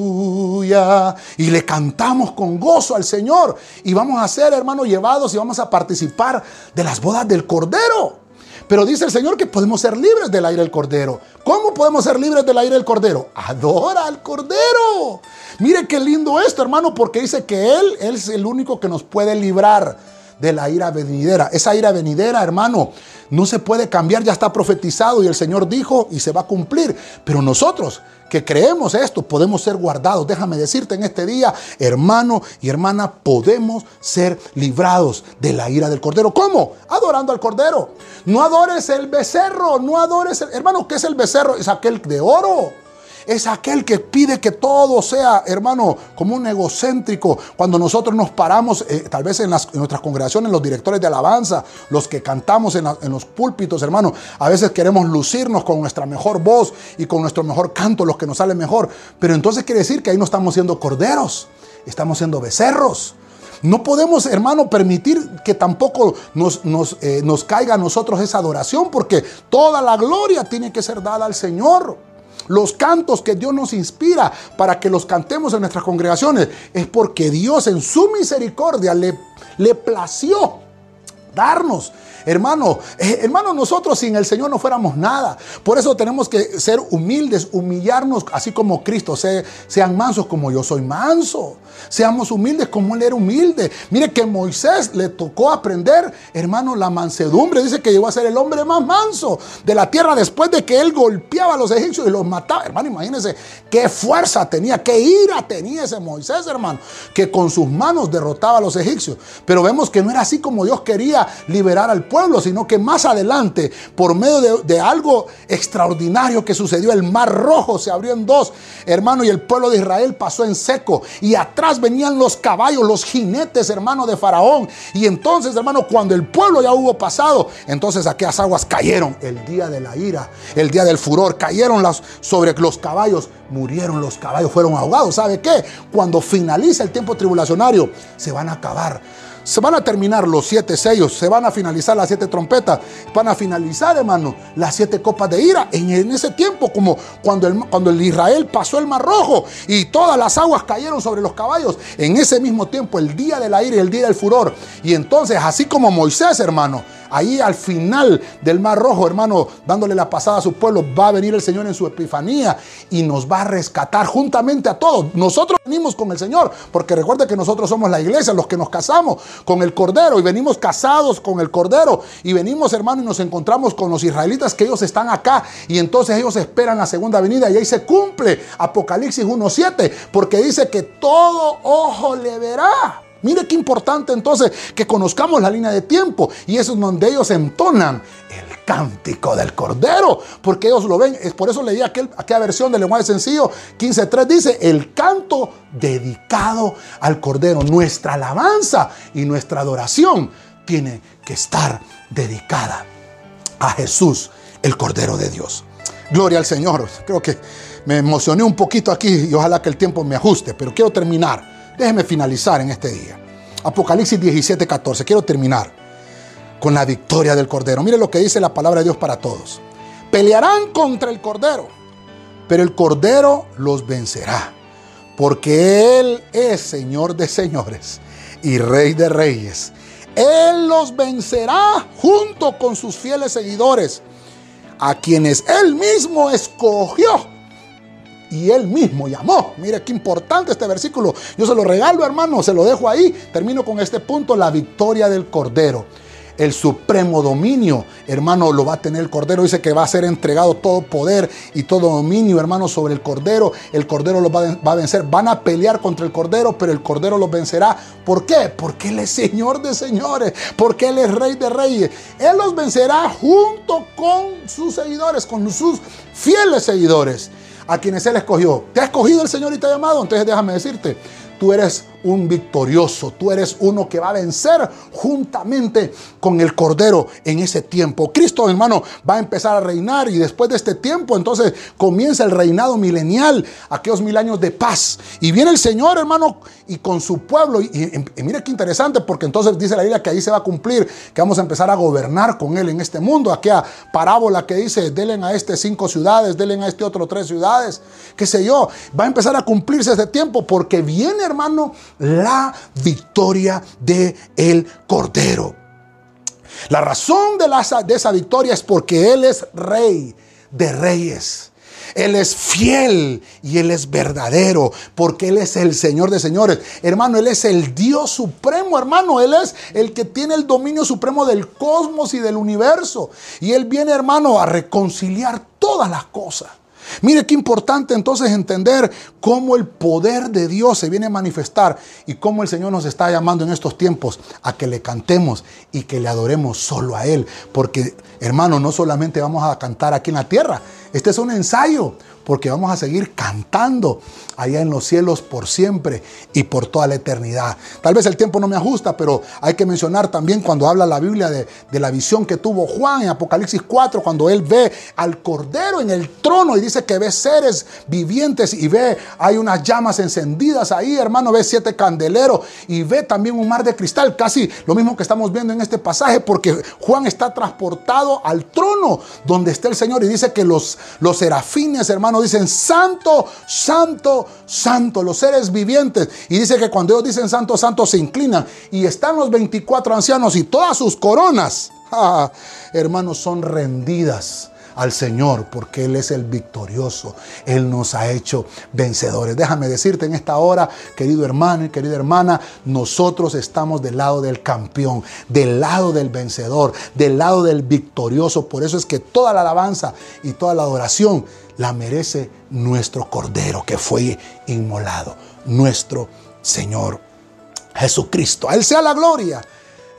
Y le cantamos con gozo al Señor. Y vamos a ser, hermano, llevados y vamos a participar de las bodas del Cordero. Pero dice el Señor que podemos ser libres del aire del Cordero. ¿Cómo podemos ser libres del aire del Cordero? Adora al Cordero. Mire qué lindo esto, hermano, porque dice que Él, Él es el único que nos puede librar de la ira venidera. Esa ira venidera, hermano, no se puede cambiar, ya está profetizado y el Señor dijo y se va a cumplir. Pero nosotros que creemos esto podemos ser guardados. Déjame decirte en este día, hermano y hermana, podemos ser librados de la ira del Cordero. ¿Cómo? Adorando al Cordero. No adores el becerro, no adores el... Hermano, ¿qué es el becerro? Es aquel de oro es aquel que pide que todo sea, hermano, como un egocéntrico. Cuando nosotros nos paramos, eh, tal vez en, nuestras congregaciones, los directores de alabanza, los que cantamos en, los púlpitos, hermano, a veces queremos lucirnos con nuestra mejor voz y con nuestro mejor canto, los que nos sale mejor. Pero entonces quiere decir que ahí no estamos siendo corderos, estamos siendo becerros. No podemos, hermano, permitir que tampoco nos, nos, eh, nos caiga a nosotros esa adoración, porque toda la gloria tiene que ser dada al Señor. Los cantos que Dios nos inspira para que los cantemos en nuestras congregaciones es porque Dios en su misericordia le, le plació darnos Hermano, eh, hermano, nosotros sin el Señor no fuéramos nada. Por eso tenemos que ser humildes, humillarnos así como Cristo. sean mansos como yo soy manso. Seamos humildes como Él era humilde. Mire que Moisés le tocó aprender, hermano, la mansedumbre. Dice que llegó a ser el hombre más manso de la tierra después de que él golpeaba a los egipcios y los mataba. Hermano, imagínense qué fuerza tenía, qué ira tenía ese Moisés, hermano, que con sus manos derrotaba a los egipcios. Pero vemos que no era así como Dios quería liberar al pueblo, sino que más adelante, por medio de, de algo extraordinario que sucedió, el mar rojo se abrió en dos, hermano, y el pueblo de Israel pasó en seco. Y atrás venían los caballos, los jinetes, hermano, de Faraón. Y entonces, hermano, cuando el pueblo ya hubo pasado, entonces aquellas aguas cayeron el día de la ira, el día del furor, cayeron las, sobre los caballos, murieron los caballos, fueron ahogados. ¿Sabe qué? Cuando finaliza el tiempo tribulacionario, se van a acabar se van a terminar los siete sellos, se van a finalizar las siete trompetas, van a finalizar, hermano, las siete copas de ira. En, ese tiempo, como cuando el, cuando el Israel pasó el Mar Rojo y todas las aguas cayeron sobre los caballos, en ese mismo tiempo, el día de la ira y el día del furor. Y entonces, así como Moisés, hermano, Ahí al final del Mar Rojo, hermano, dándole la pasada a su pueblo, va a venir el Señor en su epifanía y nos va a rescatar juntamente a todos. Nosotros venimos con el Señor, porque recuerda que nosotros somos la iglesia, los que nos casamos con el Cordero y venimos casados con el Cordero y venimos, hermano, y nos encontramos con los israelitas que ellos están acá y entonces ellos esperan la segunda venida y ahí se cumple Apocalipsis 1.7, porque dice que todo ojo le verá. Mire qué importante entonces que conozcamos la línea de tiempo y eso es donde ellos entonan cántico del Cordero, porque ellos lo ven. Es por eso leí aquel, aquella versión del lenguaje sencillo 15.3 dice el canto dedicado al Cordero. Nuestra alabanza y nuestra adoración tiene que estar dedicada a Jesús, el Cordero de Dios. Gloria al Señor. Creo que me emocioné un poquito aquí y ojalá que el tiempo me ajuste, pero quiero terminar Déjeme finalizar en este día. Apocalipsis 17, 14. Quiero terminar con la victoria del Cordero. Mire lo que dice la palabra de Dios para todos. Pelearán contra el Cordero, pero el Cordero los vencerá, porque Él es Señor de señores y Rey de reyes. Él los vencerá junto con sus fieles seguidores, a quienes Él mismo escogió y él mismo llamó. Mire qué importante este versículo. Yo se lo regalo, hermano, se lo dejo ahí. Termino con este punto, la victoria del Cordero el supremo dominio, hermano, lo va a tener el Cordero. Dice que va a ser entregado todo poder y todo dominio, hermano, sobre el Cordero. El Cordero lo va, a vencer. Van a pelear contra el Cordero, pero el Cordero los vencerá. ¿Por qué? Porque Él es Señor de señores, porque Él es Rey de reyes. Él los vencerá junto con sus seguidores, con sus fieles seguidores a quienes Él escogió. ¿Te ha escogido el Señor y te ha llamado? Entonces déjame decirte, tú eres un victorioso, tú eres uno que va a vencer juntamente con el Cordero en ese tiempo. Cristo, hermano, va a empezar a reinar y después de este tiempo, entonces comienza el reinado milenial, aquellos mil años de paz. Y viene el Señor, hermano, y con su pueblo. Y, mire qué interesante, porque entonces dice la Biblia que ahí se va a cumplir, que vamos a empezar a gobernar con Él en este mundo. Aquella parábola que dice, delen a este cinco ciudades, delen a este otro tres ciudades, qué sé yo. Va a empezar a cumplirse ese tiempo porque viene, hermano, la victoria de el Cordero. La razón de, de esa victoria es porque Él es rey de reyes. Él es fiel y Él es verdadero, porque Él es el Señor de señores. Hermano, Él es el Dios supremo, hermano. Él es el que tiene el dominio supremo del cosmos y del universo. Y Él viene, hermano, a reconciliar todas las cosas. Mire qué importante entonces entender cómo el poder de Dios se viene a manifestar y cómo el Señor nos está llamando en estos tiempos a que le cantemos y que le adoremos solo a Él. Porque, hermano, no solamente vamos a cantar aquí en la tierra, este es un ensayo porque vamos a seguir cantando allá en los cielos por siempre y por toda la eternidad. Tal vez el tiempo no me ajusta, pero hay que mencionar también cuando habla la Biblia de, la visión que tuvo Juan en Apocalipsis 4, cuando él ve al Cordero en el trono y dice que ve seres vivientes y ve, hay unas llamas encendidas ahí, hermano, ve siete candeleros y ve también un mar de cristal, casi lo mismo que estamos viendo en este pasaje, porque Juan está transportado al trono donde está el Señor y dice que los, los serafines, hermano, dicen santo, santo, santo, los seres vivientes. Y dice que cuando ellos dicen santo, santo, se inclinan. Y están los 24 ancianos y todas sus coronas, (laughs) hermanos, son rendidas al Señor, porque Él es el victorioso. Él nos ha hecho vencedores. Déjame decirte en esta hora, querido hermano y querida hermana, nosotros estamos del lado del campeón, del lado del vencedor, del lado del victorioso. Por eso es que toda la alabanza y toda la adoración la merece nuestro Cordero que fue inmolado, nuestro Señor Jesucristo. A Él sea la gloria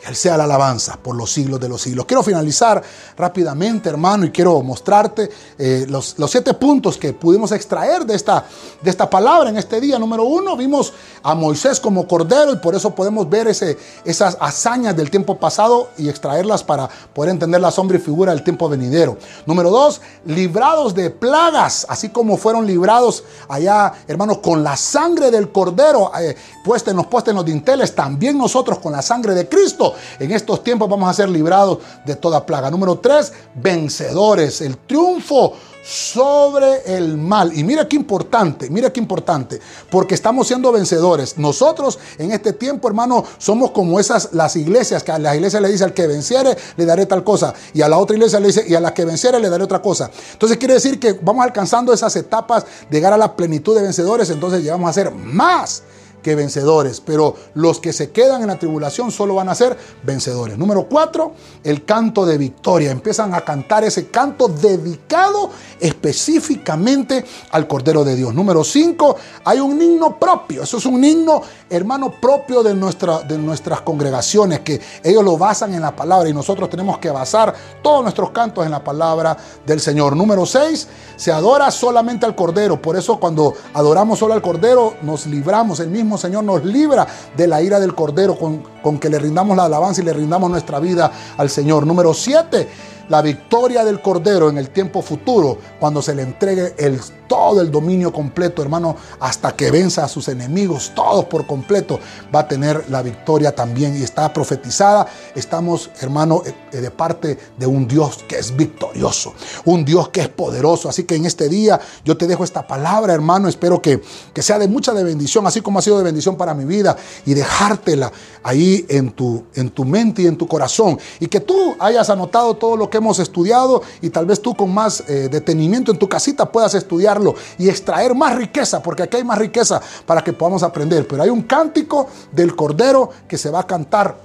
Él sea la alabanza por los siglos de los siglos. Quiero finalizar rápidamente, hermano, y quiero mostrarte eh, los, siete puntos que pudimos extraer de esta, de esta palabra en este día. Número uno, vimos a Moisés como cordero y por eso podemos ver ese, esas hazañas del tiempo pasado y extraerlas para poder entender la sombra y figura del tiempo venidero. Número dos, librados de plagas, así como fueron librados allá, hermanos, con la sangre del cordero eh, puesta en los postes en los dinteles, también nosotros con la sangre de Cristo en estos tiempos vamos a ser librados de toda plaga. Número tres, vencedores. El triunfo sobre el mal. Y mira qué importante, mira qué importante, porque estamos siendo vencedores. Nosotros en este tiempo, hermano, somos como esas las iglesias, que a las iglesias le dice al que venciere le daré tal cosa, y a la otra iglesia le dice y a la que venciere le daré otra cosa. Entonces quiere decir que vamos alcanzando esas etapas de llegar a la plenitud de vencedores, entonces llegamos a ser más que vencedores, pero los que se quedan en la tribulación solo van a ser vencedores. Número cuatro, el canto de victoria. Empiezan a cantar ese canto dedicado específicamente al Cordero de Dios. Número cinco, hay un himno propio. Eso es un himno, hermano, propio de, nuestra, de nuestras congregaciones, que ellos lo basan en la palabra y nosotros tenemos que basar todos nuestros cantos en la palabra del Señor. Número seis, se adora solamente al Cordero. Por eso cuando adoramos solo al Cordero, nos libramos el mismo Señor nos libra de la ira del Cordero con, con que le rindamos la alabanza y le rindamos nuestra vida al Señor. Número 7 la victoria del Cordero en el tiempo futuro, cuando se le entregue el, todo el dominio completo, hermano, hasta que venza a sus enemigos, todos por completo, va a tener la victoria también. Y está profetizada, estamos, hermano, eh, eh, de parte de un Dios que es victorioso, un Dios que es poderoso. Así que en este día yo te dejo esta palabra, hermano, espero que, que sea de mucha de bendición, así como ha sido de bendición para mi vida, y dejártela ahí en tu, en tu mente y en tu corazón. Y que tú hayas anotado todo lo que hemos estudiado y tal vez tú con más eh, detenimiento en tu casita puedas estudiarlo y extraer más riqueza, porque aquí hay más riqueza para que podamos aprender. Pero hay un cántico del Cordero que se va a cantar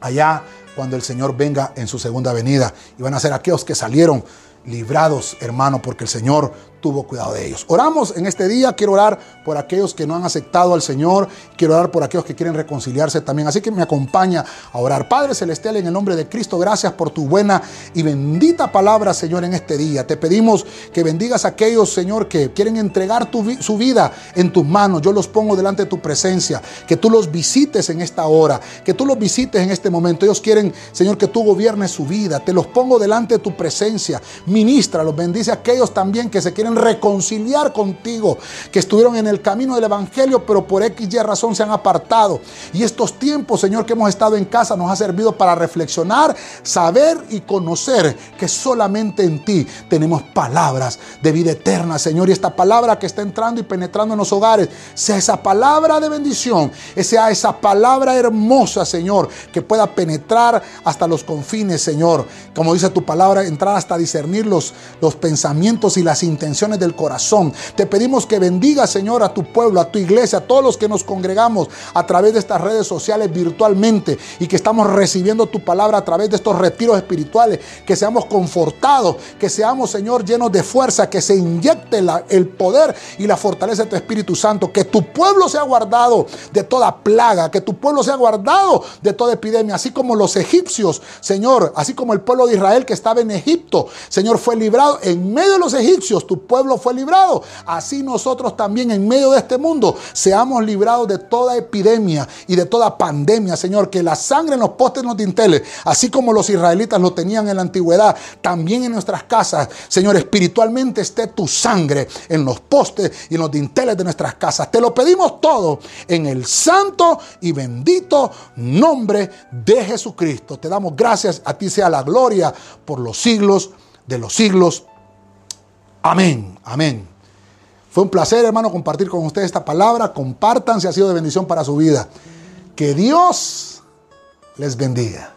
allá cuando el Señor venga en su segunda venida. Y van a ser aquellos que salieron librados, hermano, porque el Señor tuvo cuidado de ellos. Oramos en este día, quiero orar por aquellos que no han aceptado al Señor, quiero orar por aquellos que quieren reconciliarse también. Así que me acompaña a orar. Padre Celestial, en el nombre de Cristo, gracias por tu buena y bendita palabra, Señor, en este día. Te pedimos que bendigas a aquellos, Señor, que quieren entregar su vida en tus manos. Yo los pongo delante de tu presencia, que tú los visites en esta hora, que tú los visites en este momento. Ellos quieren, Señor, que tú gobiernes su vida. Te los pongo delante de tu presencia. Ministra, los bendice a aquellos también que se quieren reconciliar contigo, que estuvieron en el camino del Evangelio, pero por X y razón se han apartado. Y estos tiempos, Señor, que hemos estado en casa, nos ha servido para reflexionar, saber y conocer que solamente en ti tenemos palabras de vida eterna, Señor. Y esta palabra que está entrando y penetrando en los hogares, sea esa palabra de bendición, sea esa palabra hermosa, Señor, que pueda penetrar hasta los confines, Señor. Como dice tu palabra, entrar hasta discernir los, los pensamientos y las intenciones del corazón. Te pedimos que bendiga, Señor, a tu pueblo, a tu iglesia, a todos los que nos congregamos a través de estas redes sociales virtualmente y que estamos recibiendo tu palabra a través de estos retiros espirituales, que seamos confortados, que seamos, Señor, llenos de fuerza, que se inyecte el poder y la fortaleza de tu Espíritu Santo, que tu pueblo sea guardado de toda plaga, que tu pueblo sea guardado de toda epidemia, así como los egipcios, Señor, así como el pueblo de Israel que estaba en Egipto, Señor, fue librado en medio de los egipcios, pueblo fue librado. Así nosotros también en medio de este mundo seamos librados de toda epidemia y de toda pandemia, Señor. Que la sangre en los postes no dinteles, así como los israelitas lo tenían en la antigüedad, también en nuestras casas, Señor, espiritualmente esté tu sangre en los postes y en los dinteles de nuestras casas. Te lo pedimos todo en el santo y bendito nombre de Jesucristo. Te damos gracias, a ti sea la gloria por los siglos de los siglos. Amén, amén. Fue un placer, hermano, compartir con ustedes esta palabra. Compartan si ha sido de bendición para su vida. Que Dios les bendiga.